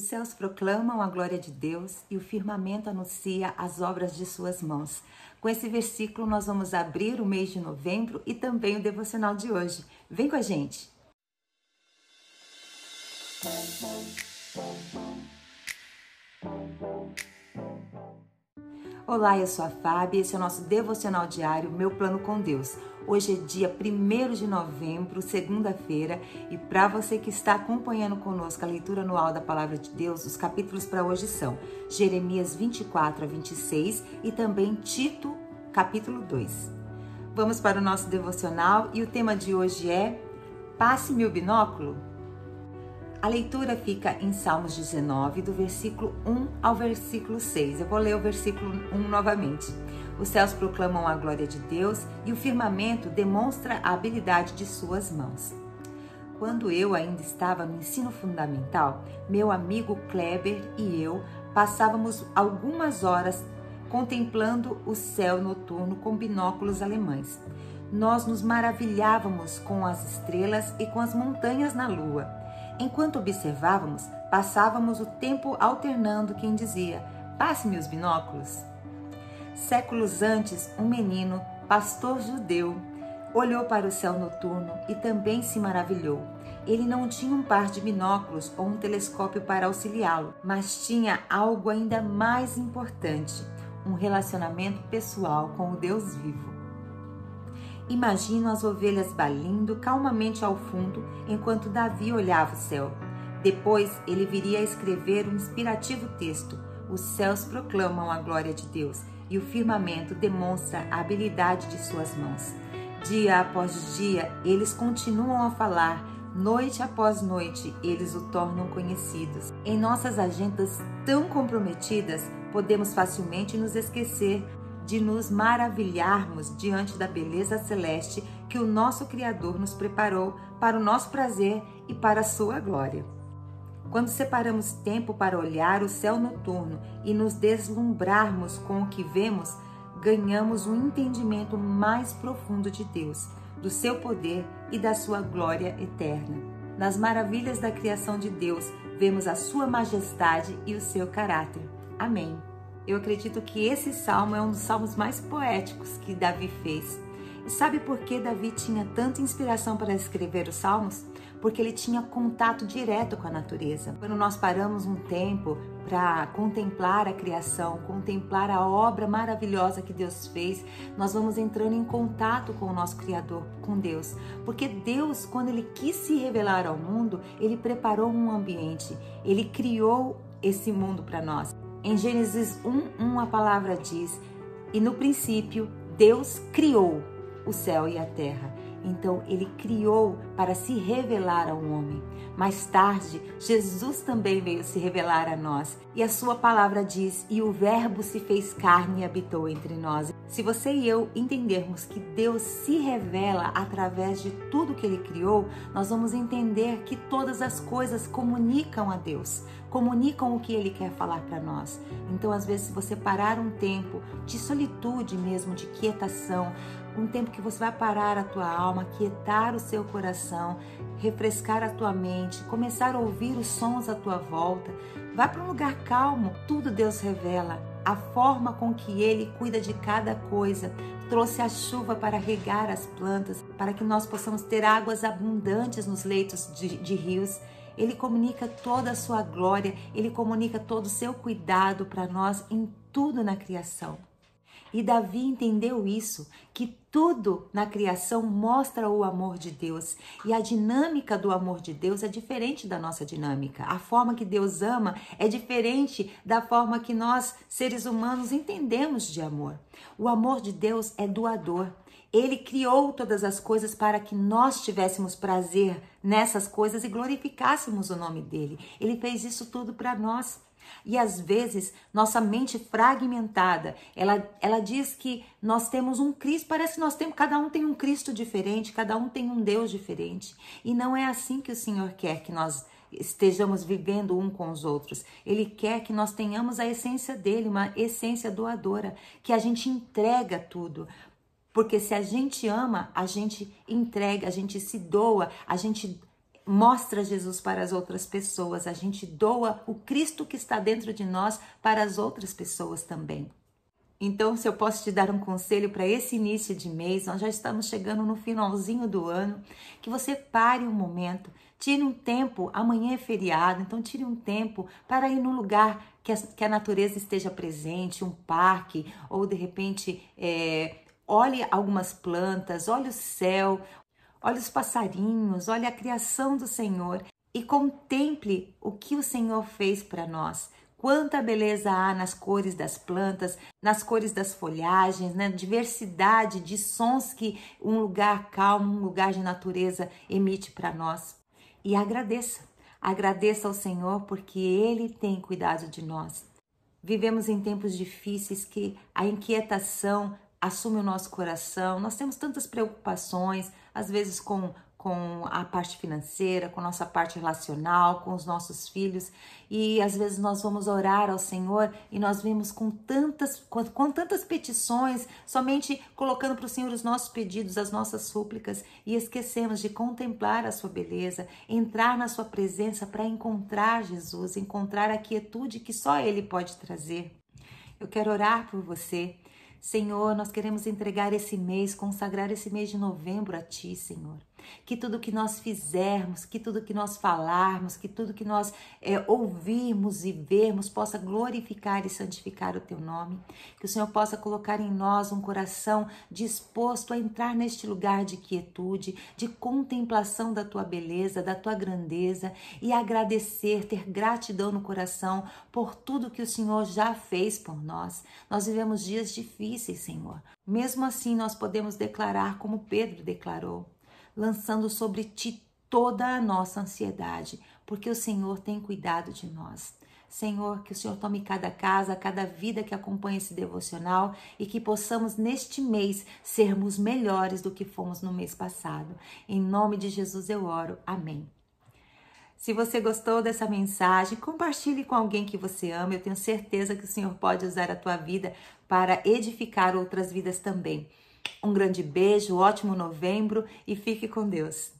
Os céus proclamam a glória de Deus e o firmamento anuncia as obras de suas mãos. Com esse versículo, nós vamos abrir o mês de novembro e também o devocional de hoje. Vem com a gente! Olá, eu sou a Fábia, esse é o nosso devocional diário Meu Plano com Deus. Hoje é dia 1 de novembro, segunda-feira, e para você que está acompanhando conosco a leitura anual da Palavra de Deus, os capítulos para hoje são Jeremias 24 a 26 e também Tito, capítulo 2. Vamos para o nosso devocional e o tema de hoje é Passe-me o binóculo? A leitura fica em Salmos 19, do versículo 1 ao versículo 6. Eu vou ler o versículo 1 novamente. Os céus proclamam a glória de Deus e o firmamento demonstra a habilidade de suas mãos. Quando eu ainda estava no ensino fundamental, meu amigo Kleber e eu passávamos algumas horas contemplando o céu noturno com binóculos alemães. Nós nos maravilhávamos com as estrelas e com as montanhas na lua. Enquanto observávamos, passávamos o tempo alternando quem dizia: Passe-me os binóculos. Séculos antes, um menino, pastor judeu, olhou para o céu noturno e também se maravilhou. Ele não tinha um par de binóculos ou um telescópio para auxiliá-lo, mas tinha algo ainda mais importante: um relacionamento pessoal com o Deus vivo. Imagino as ovelhas balindo calmamente ao fundo enquanto Davi olhava o céu. Depois ele viria a escrever um inspirativo texto: Os céus proclamam a glória de Deus e o firmamento demonstra a habilidade de suas mãos. Dia após dia, eles continuam a falar, noite após noite, eles o tornam conhecidos. Em nossas agendas tão comprometidas, podemos facilmente nos esquecer de nos maravilharmos diante da beleza celeste que o nosso Criador nos preparou para o nosso prazer e para a sua glória. Quando separamos tempo para olhar o céu noturno e nos deslumbrarmos com o que vemos, ganhamos um entendimento mais profundo de Deus, do seu poder e da sua glória eterna. Nas maravilhas da criação de Deus, vemos a sua majestade e o seu caráter. Amém. Eu acredito que esse salmo é um dos salmos mais poéticos que Davi fez. E sabe por que Davi tinha tanta inspiração para escrever os salmos? Porque ele tinha contato direto com a natureza. Quando nós paramos um tempo para contemplar a criação, contemplar a obra maravilhosa que Deus fez, nós vamos entrando em contato com o nosso Criador, com Deus. Porque Deus, quando ele quis se revelar ao mundo, ele preparou um ambiente, ele criou esse mundo para nós. Em Gênesis 1:1 a palavra diz: "E no princípio Deus criou o céu e a terra". Então ele criou para se revelar ao homem. Mais tarde, Jesus também veio se revelar a nós. E a sua palavra diz: "E o Verbo se fez carne e habitou entre nós". Se você e eu entendermos que Deus se revela através de tudo que ele criou, nós vamos entender que todas as coisas comunicam a Deus, comunicam o que ele quer falar para nós. Então, às vezes, se você parar um tempo de solitude mesmo, de quietação, um tempo que você vai parar a tua alma, quietar o seu coração, refrescar a tua mente, começar a ouvir os sons à tua volta. Vá para um lugar calmo, tudo Deus revela. A forma com que Ele cuida de cada coisa, trouxe a chuva para regar as plantas, para que nós possamos ter águas abundantes nos leitos de, de rios. Ele comunica toda a sua glória, ele comunica todo o seu cuidado para nós em tudo na criação. E Davi entendeu isso, que tudo na criação mostra o amor de Deus. E a dinâmica do amor de Deus é diferente da nossa dinâmica. A forma que Deus ama é diferente da forma que nós, seres humanos, entendemos de amor. O amor de Deus é doador. Ele criou todas as coisas para que nós tivéssemos prazer nessas coisas e glorificássemos o nome dele. Ele fez isso tudo para nós. E às vezes, nossa mente fragmentada, ela, ela diz que nós temos um Cristo, parece que nós temos, cada um tem um Cristo diferente, cada um tem um Deus diferente. E não é assim que o Senhor quer que nós estejamos vivendo um com os outros. Ele quer que nós tenhamos a essência dele, uma essência doadora, que a gente entrega tudo. Porque se a gente ama, a gente entrega, a gente se doa, a gente mostra Jesus para as outras pessoas, a gente doa o Cristo que está dentro de nós para as outras pessoas também. Então, se eu posso te dar um conselho para esse início de mês, nós já estamos chegando no finalzinho do ano, que você pare um momento, tire um tempo, amanhã é feriado, então tire um tempo para ir num lugar que a, que a natureza esteja presente, um parque, ou de repente é, olhe algumas plantas, olhe o céu, olhe os passarinhos, olhe a criação do Senhor e contemple o que o Senhor fez para nós. Quanta beleza há nas cores das plantas, nas cores das folhagens, na né? diversidade de sons que um lugar calmo, um lugar de natureza emite para nós. E agradeça, agradeça ao Senhor porque Ele tem cuidado de nós. Vivemos em tempos difíceis que a inquietação assume o nosso coração, nós temos tantas preocupações, às vezes com com a parte financeira, com nossa parte relacional, com os nossos filhos. E às vezes nós vamos orar ao Senhor e nós vemos com tantas, com, com tantas petições, somente colocando para o Senhor os nossos pedidos, as nossas súplicas, e esquecemos de contemplar a sua beleza, entrar na sua presença para encontrar Jesus, encontrar a quietude que só Ele pode trazer. Eu quero orar por você. Senhor, nós queremos entregar esse mês, consagrar esse mês de novembro a Ti, Senhor. Que tudo que nós fizermos, que tudo que nós falarmos, que tudo que nós é, ouvirmos e vermos possa glorificar e santificar o Teu nome. Que o Senhor possa colocar em nós um coração disposto a entrar neste lugar de quietude, de contemplação da Tua beleza, da Tua grandeza e agradecer, ter gratidão no coração por tudo que o Senhor já fez por nós. Nós vivemos dias difíceis, Senhor. Mesmo assim, nós podemos declarar como Pedro declarou lançando sobre ti toda a nossa ansiedade, porque o Senhor tem cuidado de nós. Senhor, que o Senhor tome cada casa, cada vida que acompanha esse devocional e que possamos neste mês sermos melhores do que fomos no mês passado. Em nome de Jesus eu oro. Amém. Se você gostou dessa mensagem, compartilhe com alguém que você ama. Eu tenho certeza que o Senhor pode usar a tua vida para edificar outras vidas também. Um grande beijo, ótimo novembro e fique com Deus.